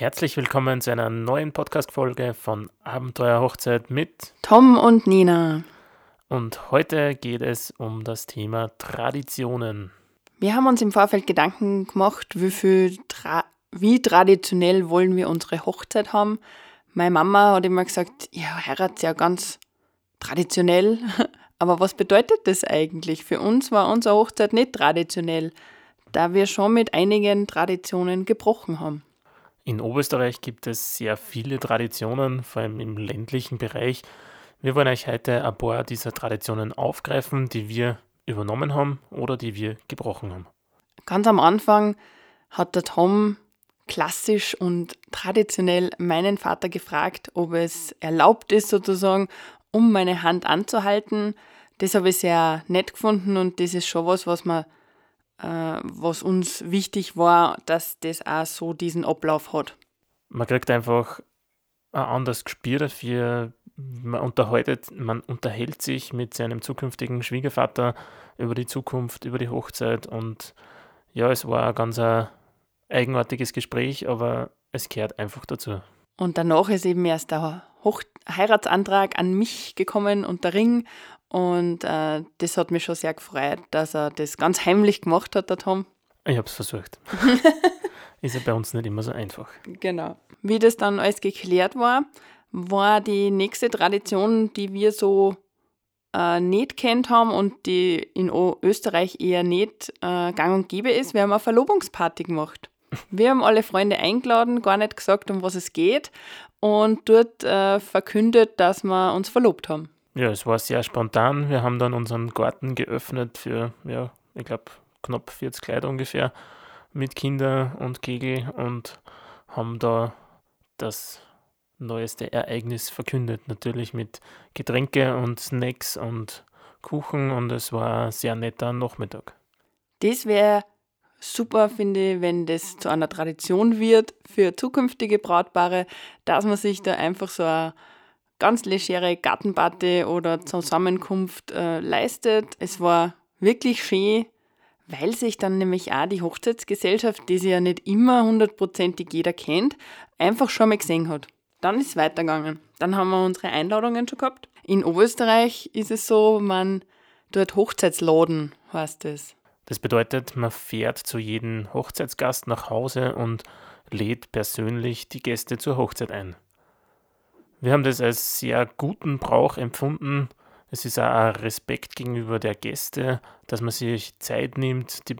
Herzlich willkommen zu einer neuen Podcast-Folge von Abenteuer Hochzeit mit Tom und Nina. Und heute geht es um das Thema Traditionen. Wir haben uns im Vorfeld Gedanken gemacht, wie, viel tra wie traditionell wollen wir unsere Hochzeit haben. Meine Mama hat immer gesagt, ja, heiratet ja ganz traditionell. Aber was bedeutet das eigentlich? Für uns war unsere Hochzeit nicht traditionell, da wir schon mit einigen Traditionen gebrochen haben. In Oberösterreich gibt es sehr viele Traditionen, vor allem im ländlichen Bereich. Wir wollen euch heute ein paar dieser Traditionen aufgreifen, die wir übernommen haben oder die wir gebrochen haben. Ganz am Anfang hat der Tom klassisch und traditionell meinen Vater gefragt, ob es erlaubt ist, sozusagen, um meine Hand anzuhalten. Das habe ich sehr nett gefunden und das ist schon was, was man was uns wichtig war, dass das auch so diesen Ablauf hat. Man kriegt einfach ein anderes Gespür dafür. Man unterhaltet, man unterhält sich mit seinem zukünftigen Schwiegervater über die Zukunft, über die Hochzeit und ja, es war ein ganz ein eigenartiges Gespräch, aber es gehört einfach dazu. Und danach ist eben erst der Hoch Heiratsantrag an mich gekommen und der Ring und äh, das hat mich schon sehr gefreut, dass er das ganz heimlich gemacht hat, der Tom. Ich habe es versucht. Ist ja bei uns nicht immer so einfach. Genau. Wie das dann alles geklärt war, war die nächste Tradition, die wir so äh, nicht kennt haben und die in Österreich eher nicht äh, gang und gäbe ist. Wir haben eine Verlobungsparty gemacht. Wir haben alle Freunde eingeladen, gar nicht gesagt, um was es geht und dort äh, verkündet, dass wir uns verlobt haben. Ja, es war sehr spontan. Wir haben dann unseren Garten geöffnet für, ja, ich glaube, knapp 40 Leute ungefähr mit Kinder und Kegel und haben da das neueste Ereignis verkündet. Natürlich mit Getränke und Snacks und Kuchen und es war ein sehr netter Nachmittag. Das wäre super, finde ich, wenn das zu einer Tradition wird für zukünftige Brautpaare, dass man sich da einfach so ein ganz legere Gartenparty oder Zusammenkunft äh, leistet. Es war wirklich schön, weil sich dann nämlich auch die Hochzeitsgesellschaft, die sie ja nicht immer hundertprozentig jeder kennt, einfach schon mal gesehen hat. Dann ist es weitergegangen. Dann haben wir unsere Einladungen schon gehabt. In Oberösterreich ist es so, man dort Hochzeitsladen, heißt es. Das bedeutet, man fährt zu jedem Hochzeitsgast nach Hause und lädt persönlich die Gäste zur Hochzeit ein. Wir haben das als sehr guten Brauch empfunden. Es ist auch ein Respekt gegenüber der Gäste, dass man sich Zeit nimmt, die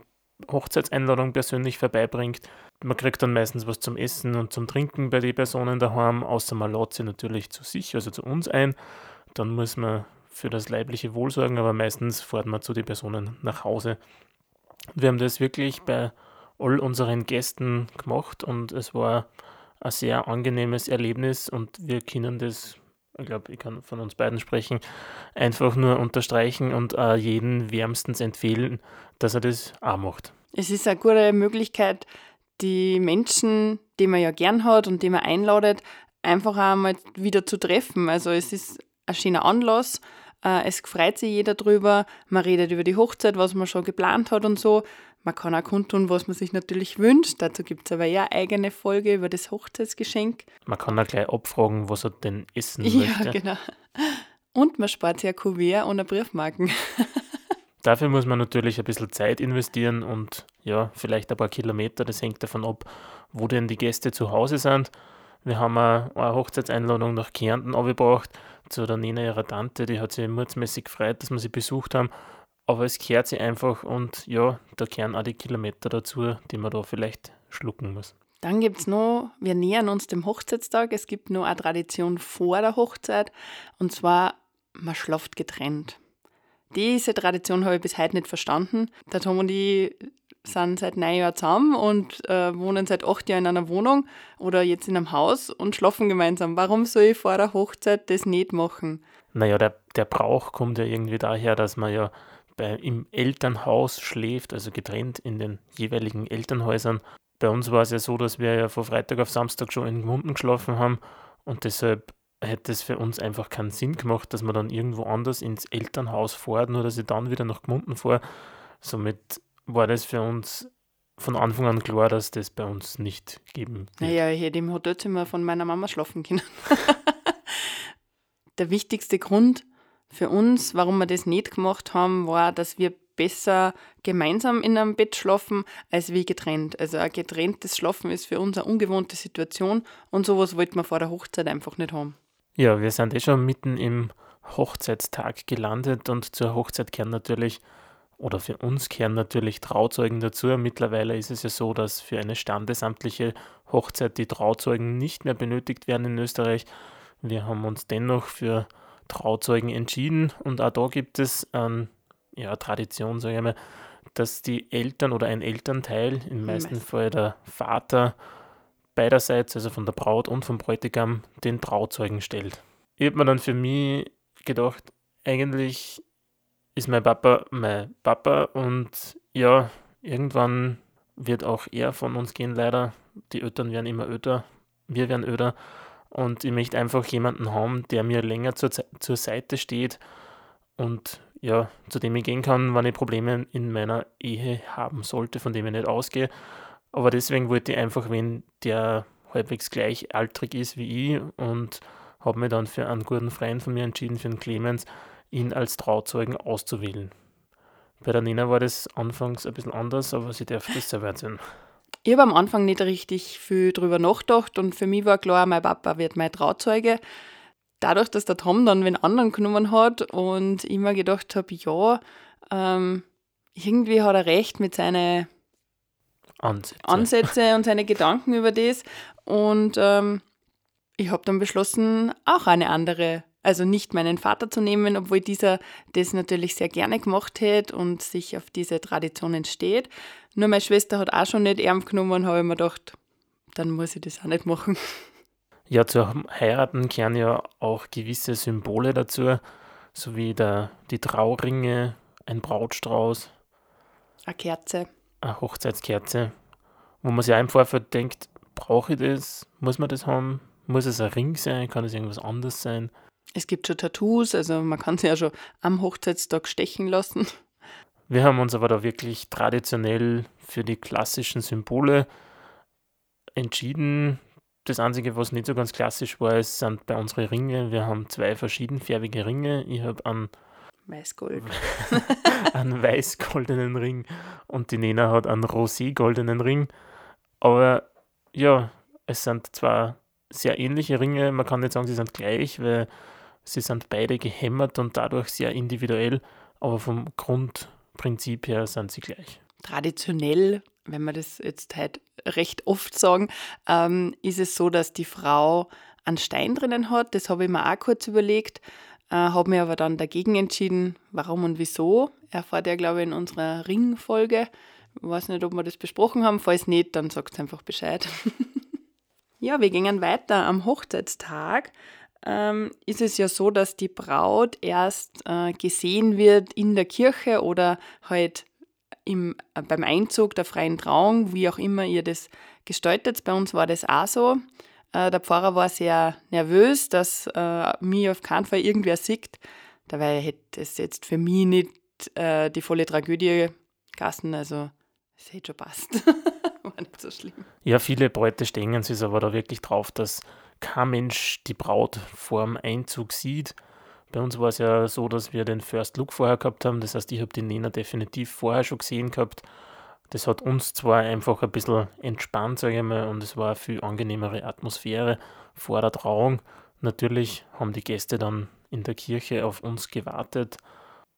Hochzeitseinladung persönlich vorbeibringt. Man kriegt dann meistens was zum Essen und zum Trinken bei den Personen daheim, außer man lädt sie natürlich zu sich, also zu uns ein. Dann muss man für das leibliche Wohl sorgen, aber meistens fährt man zu den Personen nach Hause. Wir haben das wirklich bei all unseren Gästen gemacht und es war ein sehr angenehmes Erlebnis und wir können das, ich glaube, ich kann von uns beiden sprechen, einfach nur unterstreichen und äh, jeden wärmstens empfehlen, dass er das auch macht. Es ist eine gute Möglichkeit, die Menschen, die man ja gern hat und die man einladet, einfach einmal wieder zu treffen. Also es ist ein schöner Anlass. Äh, es freut sich jeder drüber. Man redet über die Hochzeit, was man schon geplant hat und so. Man kann auch kundtun, was man sich natürlich wünscht. Dazu gibt es aber ja eine eigene Folge über das Hochzeitsgeschenk. Man kann auch gleich abfragen, was er denn essen ja, möchte. Ja, genau. Und man spart ein Kuvert und Briefmarken. Dafür muss man natürlich ein bisschen Zeit investieren und ja, vielleicht ein paar Kilometer. Das hängt davon ab, wo denn die Gäste zu Hause sind. Wir haben eine Hochzeitseinladung nach Kärnten abgebracht zu der Nina ihrer Tante. Die hat sich mutsmäßig gefreut, dass wir sie besucht haben aber es kehrt sich einfach und ja, da kehren auch die Kilometer dazu, die man da vielleicht schlucken muss. Dann gibt es noch, wir nähern uns dem Hochzeitstag, es gibt noch eine Tradition vor der Hochzeit und zwar, man schlaft getrennt. Diese Tradition habe ich bis heute nicht verstanden. Der Tom und ich sind seit neun Jahren zusammen und äh, wohnen seit acht Jahren in einer Wohnung oder jetzt in einem Haus und schlafen gemeinsam. Warum soll ich vor der Hochzeit das nicht machen? Naja, der, der Brauch kommt ja irgendwie daher, dass man ja bei, im Elternhaus schläft, also getrennt in den jeweiligen Elternhäusern. Bei uns war es ja so, dass wir ja von Freitag auf Samstag schon in Gmunden geschlafen haben und deshalb hätte es für uns einfach keinen Sinn gemacht, dass man dann irgendwo anders ins Elternhaus fährt, nur dass ich dann wieder nach Gmunden fahre. Somit war das für uns von Anfang an klar, dass das bei uns nicht geben wird. Naja, ich hätte im Hotelzimmer von meiner Mama schlafen können. Der wichtigste Grund für uns, warum wir das nicht gemacht haben, war, dass wir besser gemeinsam in einem Bett schlafen, als wie getrennt. Also ein getrenntes Schlafen ist für uns eine ungewohnte Situation und sowas wollten wir vor der Hochzeit einfach nicht haben. Ja, wir sind eh schon mitten im Hochzeitstag gelandet und zur Hochzeit kehren natürlich, oder für uns kehren natürlich Trauzeugen dazu. Mittlerweile ist es ja so, dass für eine standesamtliche Hochzeit die Trauzeugen nicht mehr benötigt werden in Österreich. Wir haben uns dennoch für Trauzeugen entschieden und auch da gibt es eine ja, Tradition, sage ich mal, dass die Eltern oder ein Elternteil, im meisten Fall der Vater, beiderseits, also von der Braut und vom Bräutigam, den Trauzeugen stellt. Ich habe mir dann für mich gedacht, eigentlich ist mein Papa mein Papa und ja, irgendwann wird auch er von uns gehen, leider. Die Eltern werden immer öder, wir werden öder. Und ich möchte einfach jemanden haben, der mir länger zur, zur Seite steht und ja, zu dem ich gehen kann, wenn ich Probleme in meiner Ehe haben sollte, von dem ich nicht ausgehe. Aber deswegen wollte ich einfach wen, der halbwegs gleichaltrig ist wie ich und habe mich dann für einen guten Freund von mir entschieden, für den Clemens, ihn als Trauzeugen auszuwählen. Bei der Nina war das anfangs ein bisschen anders, aber sie darf das selber erzählen. Ich habe am Anfang nicht richtig viel drüber nachgedacht und für mich war klar, mein Papa wird mein Trauzeuge. Dadurch, dass der Tom dann wen anderen genommen hat und ich mir gedacht habe, ja, ähm, irgendwie hat er recht mit seinen Ansätze, Ansätze und seine Gedanken über das. Und ähm, ich habe dann beschlossen, auch eine andere, also nicht meinen Vater zu nehmen, obwohl dieser das natürlich sehr gerne gemacht hätte und sich auf diese Traditionen steht. Nur meine Schwester hat auch schon nicht ernst genommen und habe mir gedacht, dann muss ich das auch nicht machen. Ja, zu heiraten kehren ja auch gewisse Symbole dazu, so wie der, die Trauringe, ein Brautstrauß. Eine Kerze. Eine Hochzeitskerze, wo man sich auch im Vorfeld denkt, brauche ich das? Muss man das haben? Muss es ein Ring sein? Kann es irgendwas anderes sein? Es gibt schon Tattoos, also man kann sie ja schon am Hochzeitstag stechen lassen. Wir haben uns aber da wirklich traditionell für die klassischen Symbole entschieden. Das Einzige, was nicht so ganz klassisch war, ist, sind bei unseren Ringen. Wir haben zwei verschiedenfarbige Ringe. Ich habe einen Weißgold. einen weiß-goldenen Ring und die Nena hat einen rosé-goldenen Ring. Aber ja, es sind zwar sehr ähnliche Ringe, man kann nicht sagen, sie sind gleich, weil sie sind beide gehämmert und dadurch sehr individuell, aber vom Grundprinzip her sind sie gleich. Traditionell, wenn wir das jetzt halt recht oft sagen, ähm, ist es so, dass die Frau einen Stein drinnen hat. Das habe ich mir auch kurz überlegt, äh, habe mir aber dann dagegen entschieden, warum und wieso. Erfahrt ihr, glaube ich, in unserer Ringfolge. Ich weiß nicht, ob wir das besprochen haben. Falls nicht, dann sagt einfach Bescheid. ja, wir gehen weiter. Am Hochzeitstag ähm, ist es ja so, dass die Braut erst äh, gesehen wird in der Kirche oder halt im, äh, beim Einzug der freien Trauung, wie auch immer ihr das gestaltet. Bei uns war das auch so. Äh, der Pfarrer war sehr nervös, dass äh, mich auf keinen Fall irgendwer sieht. Dabei hätte es jetzt für mich nicht äh, die volle Tragödie gassen. Also es hätte schon passt. War nicht so schlimm. Ja, viele Bräute stehen sich aber da wirklich drauf, dass kein Mensch die Braut vor dem Einzug sieht. Bei uns war es ja so, dass wir den First Look vorher gehabt haben. Das heißt, ich habe die Nena definitiv vorher schon gesehen gehabt. Das hat uns zwar einfach ein bisschen entspannt, sage ich mal, und es war eine viel angenehmere Atmosphäre vor der Trauung. Natürlich haben die Gäste dann in der Kirche auf uns gewartet.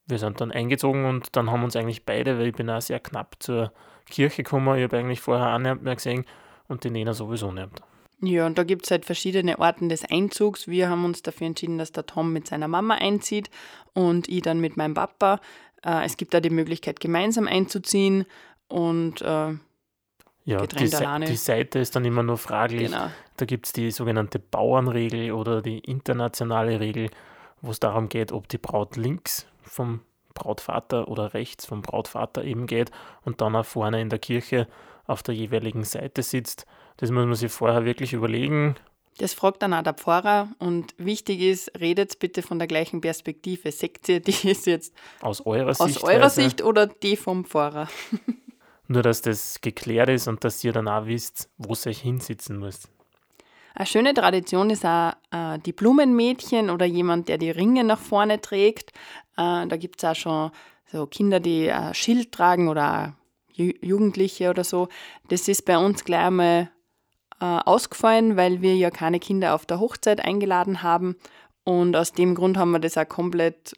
Wir sind dann eingezogen und dann haben uns eigentlich beide, weil ich bin auch sehr knapp zur Kirche gekommen, ich habe eigentlich vorher auch nicht mehr gesehen und die Nena sowieso nicht. Ja, und da gibt es halt verschiedene Orten des Einzugs. Wir haben uns dafür entschieden, dass der Tom mit seiner Mama einzieht und ich dann mit meinem Papa. Äh, es gibt da die Möglichkeit, gemeinsam einzuziehen und äh, ja, die, Se die, Seite ist dann immer nur fraglich. Genau. Da gibt es die sogenannte Bauernregel oder die internationale Regel, wo es darum geht, ob die Braut links vom Brautvater oder rechts vom Brautvater eben geht und dann auch vorne in der Kirche auf der jeweiligen Seite sitzt. Das muss man sich vorher wirklich überlegen. Das fragt dann auch der Pfarrer und wichtig ist, redet bitte von der gleichen Perspektive. Seht ihr, die ist jetzt aus eurer Sicht, aus eurer Sicht oder die vom Pfarrer? Nur, dass das geklärt ist und dass ihr dann auch wisst, wo ihr euch hinsitzen müsst. Eine schöne Tradition ist auch äh, die Blumenmädchen oder jemand, der die Ringe nach vorne trägt. Äh, da gibt es auch schon so Kinder, die ein Schild tragen oder Jugendliche oder so. Das ist bei uns gleich einmal äh, ausgefallen, weil wir ja keine Kinder auf der Hochzeit eingeladen haben. Und aus dem Grund haben wir das auch komplett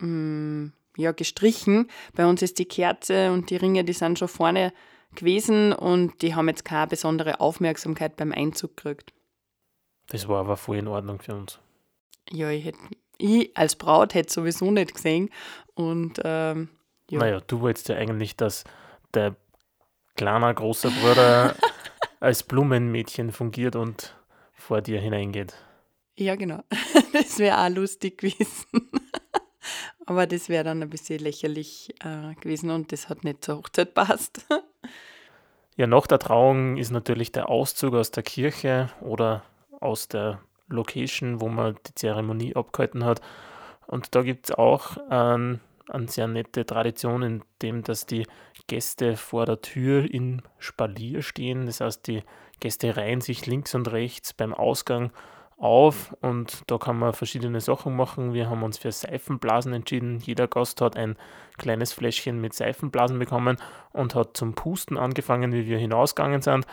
mh, mm, ja, gestrichen. Bei uns ist die Kerze und die Ringe, die sind schon vorne gewesen und die haben jetzt keine besondere Aufmerksamkeit beim Einzug gekriegt. Das war aber voll in Ordnung für uns. Ja, ich, hätte, ich als Braut hätte sowieso nicht gesehen. Und ähm, ja. Naja, du wolltest ja eigentlich, dass der kleine großer Bruder als Blumenmädchen fungiert und vor dir hineingeht. Ja, genau. Das wäre auch lustig gewesen. Aber das wäre dann ein bisschen lächerlich äh, gewesen und das hat nicht zur Hochzeit passt. Ja, nach der Trauung ist natürlich der Auszug aus der Kirche oder aus der Location, wo man die Zeremonie abgehalten hat. Und da gibt es auch ein, eine sehr nette Tradition, in dem, dass die Gäste vor der Tür in Spalier stehen. Das heißt, die Gäste reihen sich links und rechts beim Ausgang auf und da kann man verschiedene Sachen machen. Wir haben uns für Seifenblasen entschieden. Jeder Gast hat ein kleines Fläschchen mit Seifenblasen bekommen und hat zum Pusten angefangen, wie wir hinausgegangen sind.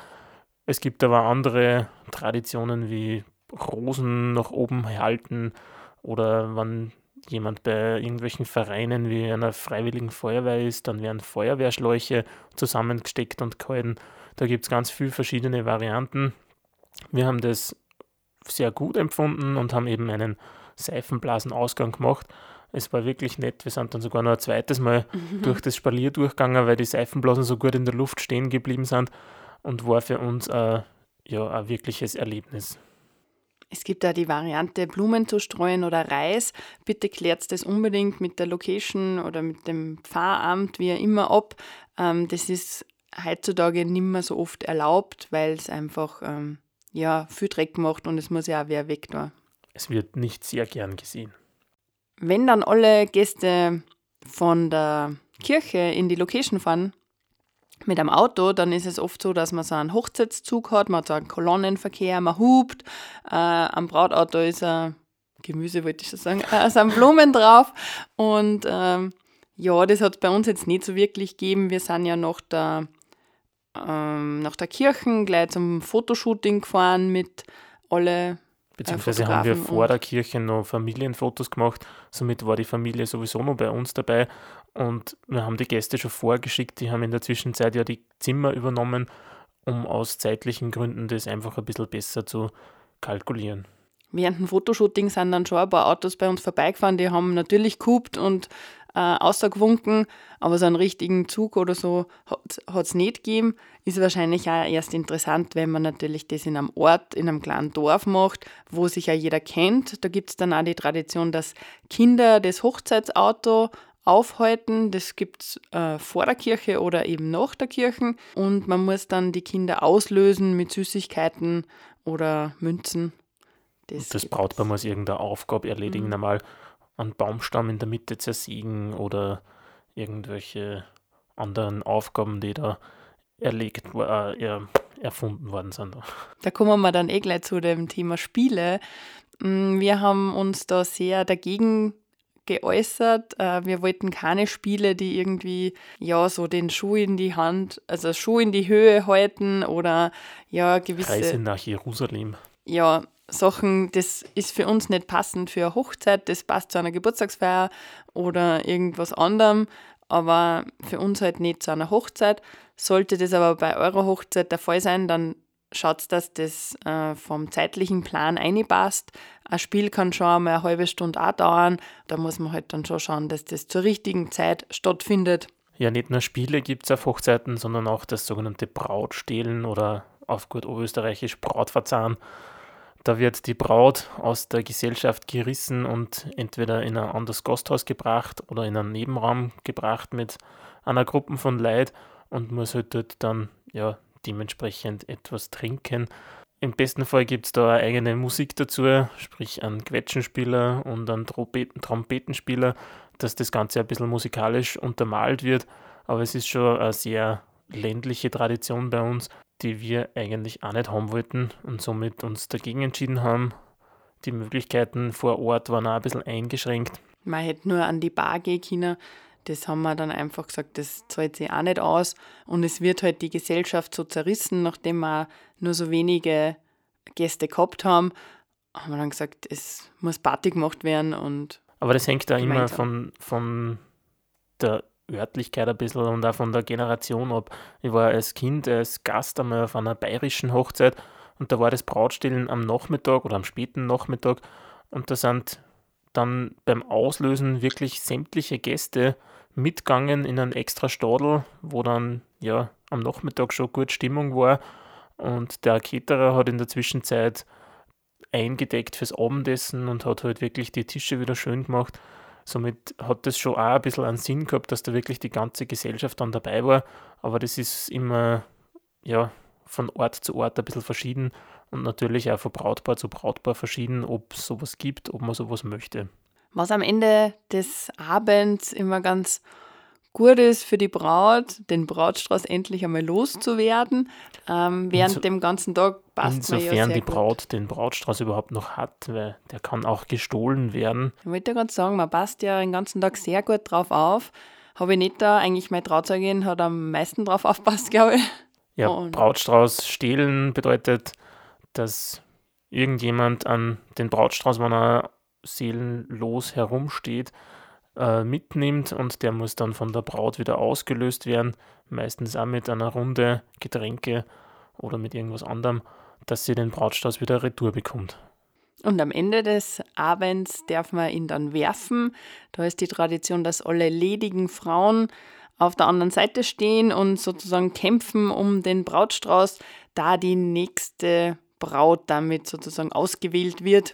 Es gibt aber andere Traditionen wie Rosen nach oben halten oder wenn jemand bei irgendwelchen Vereinen wie einer freiwilligen Feuerwehr ist, dann werden Feuerwehrschläuche zusammengesteckt und gehalten. Da gibt es ganz viele verschiedene Varianten. Wir haben das sehr gut empfunden und haben eben einen Seifenblasenausgang gemacht. Es war wirklich nett. Wir sind dann sogar noch ein zweites Mal mhm. durch das Spalier durchgegangen, weil die Seifenblasen so gut in der Luft stehen geblieben sind und war für uns äh, ja, ein wirkliches Erlebnis. Es gibt da die Variante, Blumen zu streuen oder Reis. Bitte klärt das unbedingt mit der Location oder mit dem Pfarramt, wie immer ab. Ähm, das ist heutzutage nicht mehr so oft erlaubt, weil es einfach ähm, ja, viel Dreck macht und es muss ja auch wer weg da. Es wird nicht sehr gern gesehen. Wenn dann alle Gäste von der Kirche in die Location fahren, mit einem Auto, dann ist es oft so, dass man so einen Hochzeitszug hat, man hat so einen Kolonnenverkehr, man hupt, äh, am Brautauto ist ein Gemüse, wollte ich schon sagen, äh, sind Blumen drauf und ähm, ja, das hat es bei uns jetzt nicht so wirklich gegeben. Wir sind ja nach der, ähm, nach der Kirche gleich zum Fotoshooting gefahren mit alle Beziehungsweise haben wir vor der Kirche noch Familienfotos gemacht. Somit war die Familie sowieso noch bei uns dabei. Und wir haben die Gäste schon vorgeschickt. Die haben in der Zwischenzeit ja die Zimmer übernommen, um aus zeitlichen Gründen das einfach ein bisschen besser zu kalkulieren. Während dem Fotoshooting sind dann schon ein paar Autos bei uns vorbeigefahren. Die haben natürlich gehupt und äh, außergewunken, aber so einen richtigen Zug oder so hat es nicht gegeben. Ist wahrscheinlich auch erst interessant, wenn man natürlich das in einem Ort, in einem kleinen Dorf macht, wo sich ja jeder kennt. Da gibt es dann auch die Tradition, dass Kinder das Hochzeitsauto aufhalten. Das gibt es äh, vor der Kirche oder eben nach der Kirche. Und man muss dann die Kinder auslösen mit Süßigkeiten oder Münzen. Das, das Brautpaar muss irgendeine Aufgabe erledigen, mhm. einmal einen Baumstamm in der Mitte zersiegen oder irgendwelche anderen Aufgaben, die da erlegt, äh, er, erfunden worden sind. Da kommen wir dann eh gleich zu dem Thema Spiele. Mm, wir haben uns da sehr dagegen geäußert. Äh, wir wollten keine Spiele, die irgendwie ja so den Schuh in die Hand, also Schuh in die Höhe halten oder ja gewisse Reise nach Jerusalem. Ja, Sachen, das ist für uns nicht passend für eine Hochzeit, das passt zu einer Geburtstagsfeier oder irgendwas anderem, aber für uns halt nicht zu einer Hochzeit. Sollte das aber bei eurer Hochzeit der Fall sein, dann schaut, dass das äh, vom zeitlichen Plan einpasst. Ein Spiel kann schon einmal eine halbe Stunde auch dauern. Da muss man halt dann schon schauen, dass das zur richtigen Zeit stattfindet. Ja, nicht nur Spiele gibt es auf Hochzeiten, sondern auch das sogenannte Brautstehlen oder auf gut oberösterreichisch Brautverzahn. Da wird die Braut aus der Gesellschaft gerissen und entweder in ein anderes Gasthaus gebracht oder in einen Nebenraum gebracht mit einer Gruppe von Leid und muss halt dort dann ja dementsprechend etwas trinken. Im besten Fall gibt es da eine eigene Musik dazu, sprich einen Quetschenspieler und einen Trompetenspieler, dass das Ganze ein bisschen musikalisch untermalt wird. Aber es ist schon ein sehr ländliche Tradition bei uns, die wir eigentlich auch nicht haben wollten und somit uns dagegen entschieden haben. Die Möglichkeiten vor Ort waren auch ein bisschen eingeschränkt. Man hätte nur an die Bar gehen können. Das haben wir dann einfach gesagt, das zahlt sich auch nicht aus. Und es wird halt die Gesellschaft so zerrissen, nachdem wir nur so wenige Gäste gehabt haben, haben wir dann gesagt, es muss Party gemacht werden. Und Aber das hängt da immer von, von der Örtlichkeit ein bisschen und auch von der Generation ab. Ich war als Kind, als Gast einmal auf einer bayerischen Hochzeit und da war das Brautstellen am Nachmittag oder am späten Nachmittag und da sind dann beim Auslösen wirklich sämtliche Gäste mitgegangen in einen extra Stadel, wo dann ja am Nachmittag schon gut Stimmung war und der Caterer hat in der Zwischenzeit eingedeckt fürs Abendessen und hat halt wirklich die Tische wieder schön gemacht. Somit hat das schon auch ein bisschen einen Sinn gehabt, dass da wirklich die ganze Gesellschaft dann dabei war. Aber das ist immer ja, von Ort zu Ort ein bisschen verschieden und natürlich auch von Brautpaar zu Brautpaar verschieden, ob es sowas gibt, ob man sowas möchte. Was am Ende des Abends immer ganz gut ist für die Braut, den Brautstrauß endlich einmal loszuwerden. Ähm, während so, dem ganzen Tag passt Insofern ja sehr die Braut gut. den Brautstrauß überhaupt noch hat, weil der kann auch gestohlen werden. Ich wollte gerade sagen, man passt ja den ganzen Tag sehr gut drauf auf. Habe ich nicht da, eigentlich meine Trauzeugin hat am meisten drauf aufpasst, glaube ich. Ja, Und Brautstrauß stehlen bedeutet, dass irgendjemand an den Brautstrauß, wenn er seelenlos herumsteht, äh, mitnimmt und der muss dann von der Braut wieder ausgelöst werden, meistens auch mit einer Runde Getränke oder mit irgendwas anderem, dass sie den Brautstrauß wieder retour bekommt. Und am Ende des Abends darf man ihn dann werfen. Da ist die Tradition, dass alle ledigen Frauen auf der anderen Seite stehen und sozusagen kämpfen um den Brautstrauß, da die nächste Braut damit sozusagen ausgewählt wird.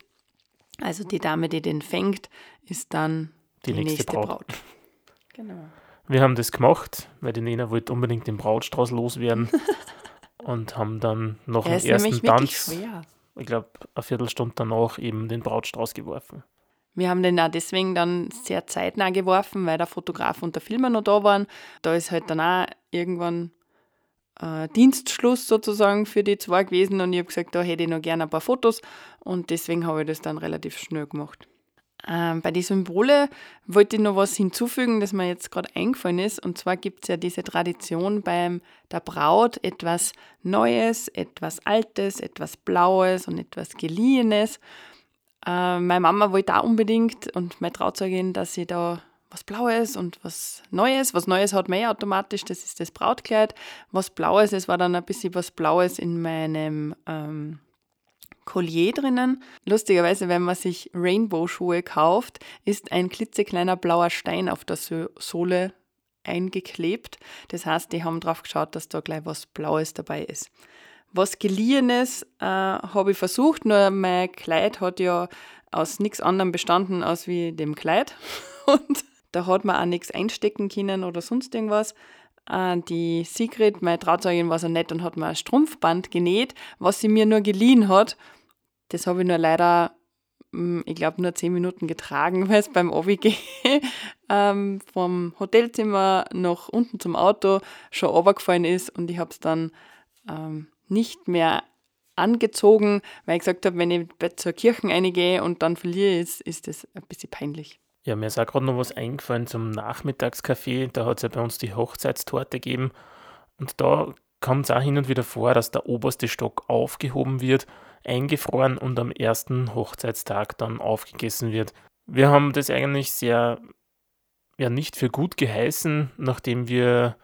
Also die Dame, die den fängt, ist dann die, die nächste, nächste Braut. Braut. Genau. Wir haben das gemacht, weil die Nena wollte unbedingt den Brautstrauß loswerden und haben dann noch einen ersten Tanz, ich glaube, eine Viertelstunde danach eben den Brautstrauß geworfen. Wir haben den auch deswegen dann sehr zeitnah geworfen, weil der Fotograf und der Filmer noch da waren. Da ist halt dann auch irgendwann äh, Dienstschluss sozusagen für die zwei gewesen und ich habe gesagt, da hätte ich noch gerne ein paar Fotos und deswegen habe ich das dann relativ schnell gemacht. Ähm, bei den Symbole wollte ich noch was hinzufügen, das mir jetzt gerade eingefallen ist. Und zwar gibt es ja diese Tradition beim der Braut, etwas Neues, etwas Altes, etwas Blaues und etwas Geliehenes. Äh, meine Mama wollte auch unbedingt und meine Trauzeugin, dass sie da was Blaues und was Neues. Was Neues hat man ja automatisch, das ist das Brautkleid. Was Blaues, es war dann ein bisschen was Blaues in meinem ähm, Collier drinnen. Lustigerweise, wenn man sich Rainbow-Schuhe kauft, ist ein klitzekleiner blauer Stein auf der Sohle eingeklebt. Das heißt, die haben drauf geschaut, dass da gleich was Blaues dabei ist. Was Geliehenes äh, habe ich versucht, nur mein Kleid hat ja aus nichts anderem bestanden als wie dem Kleid. Und da hat man auch nichts einstecken können oder sonst irgendwas. Äh, die Sigrid, meine Trauzeugin, war so nett und hat mir ein Strumpfband genäht, was sie mir nur geliehen hat. Das habe ich nur leider, hm, ich glaube, nur zehn Minuten getragen, weil es beim OWG ähm, vom Hotelzimmer nach unten zum Auto schon runtergefallen ist und ich habe es dann ähm, nicht mehr angezogen, weil ich gesagt habe, wenn ich zur Kirche reingehe und dann verliere, ist, ist das ein bisschen peinlich. Ja, mir ist auch gerade noch was eingefallen zum Nachmittagskaffee. Da hat es ja bei uns die Hochzeitstorte gegeben. Und da kommt es auch hin und wieder vor, dass der oberste Stock aufgehoben wird eingefroren und am ersten Hochzeitstag dann aufgegessen wird. Wir haben das eigentlich sehr, ja, nicht für gut geheißen, nachdem wir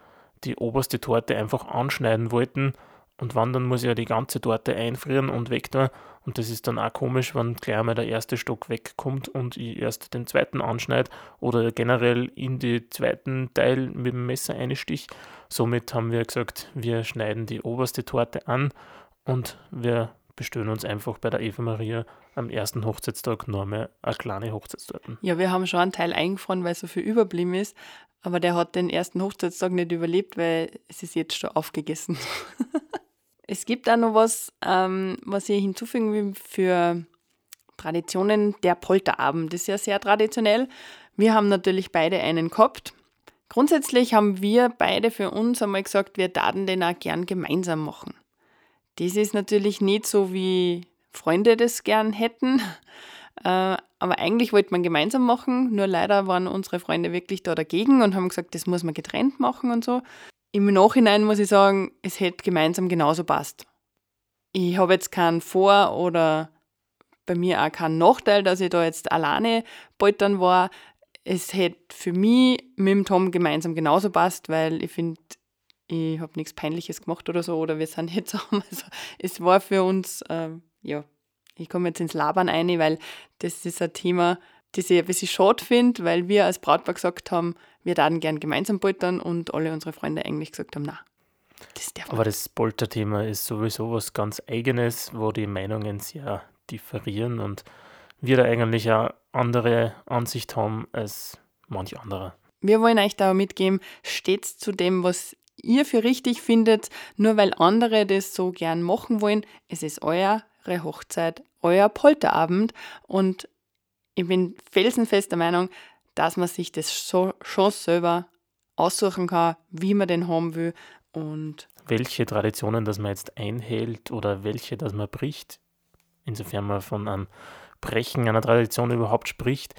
die oberste Torte einfach anschneiden wollten. Und wann, dann muss ja die ganze Torte einfrieren und weg da. Und das ist dann auch komisch, wenn gleich einmal der erste Stock wegkommt und ich erst den zweiten anschneide oder generell in den zweiten Teil mit dem Messer einstich. Somit haben wir gesagt, wir schneiden die oberste Torte an und wir bestellen uns einfach bei der Eva Maria am ersten Hochzeitstag noch einmal eine kleine Hochzeitstorte. Ja, wir haben schon einen Teil eingefroren, weil so viel überblieben ist, aber der hat den ersten Hochzeitstag nicht überlebt, weil es ist jetzt schon aufgegessen. es gibt auch noch was, ähm, was ich hinzufügen will für Traditionen. Der Polterabend ist ja sehr traditionell. Wir haben natürlich beide einen gehabt. Grundsätzlich haben wir beide für uns einmal gesagt, wir taten den auch gern gemeinsam machen. Das ist natürlich nicht so, wie Freunde das gern hätten, äh, aber eigentlich wollte man gemeinsam machen, nur leider waren unsere Freunde wirklich da dagegen und haben gesagt, das muss man getrennt machen und so. Im Nachhinein muss ich sagen, es hätte gemeinsam genauso passt. Ich habe jetzt keinen Vor- oder bei mir auch keinen Nachteil, dass ich da jetzt alleine bald dann war es hätte für mich mit dem Tom gemeinsam genauso passt, weil ich finde, ich habe nichts Peinliches gemacht oder so, oder wir sind jetzt zusammen. Also es war für uns, äh, ja, ich komme jetzt ins Labern ein, weil das ist ein Thema, das ich ein bisschen schade finde, weil wir als Brautpaar gesagt haben, wir würden gern gemeinsam poltern und alle unsere Freunde eigentlich gesagt haben, na, das darf Aber das Polterthema ist sowieso was ganz Eigenes, wo die Meinungen sehr differieren und wir da eigentlich eine andere Ansicht haben als manche andere. Wir wollen euch da mitgeben, stets zu dem, was ihr für richtig findet, nur weil andere das so gern machen wollen. Es ist eure Hochzeit, euer Polterabend und ich bin felsenfester Meinung, dass man sich das schon selber aussuchen kann, wie man den haben will und welche Traditionen, dass man jetzt einhält oder welche, dass man bricht, insofern man von einem Brechen einer Tradition überhaupt spricht.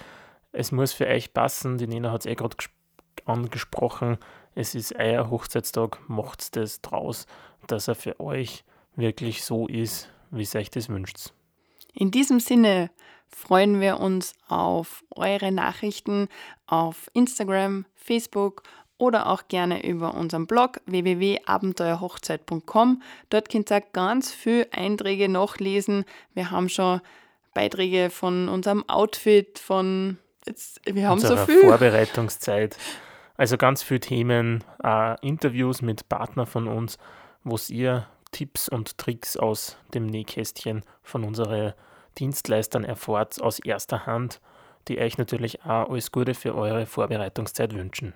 Es muss für euch passen. Die Nina hat es eh gerade angesprochen. Es ist euer Hochzeitstag. Macht das draus, dass er für euch wirklich so ist, wie es euch das wünscht. In diesem Sinne freuen wir uns auf eure Nachrichten auf Instagram, Facebook oder auch gerne über unseren Blog www.abenteuerhochzeit.com. Dort könnt ihr ganz viele Einträge nachlesen. Wir haben schon Beiträge von unserem Outfit, von jetzt, wir haben so viel. Vorbereitungszeit. Also ganz viele Themen, äh, Interviews mit Partnern von uns, wo ihr Tipps und Tricks aus dem Nähkästchen von unseren Dienstleistern erfahrt aus erster Hand, die euch natürlich auch alles Gute für eure Vorbereitungszeit wünschen.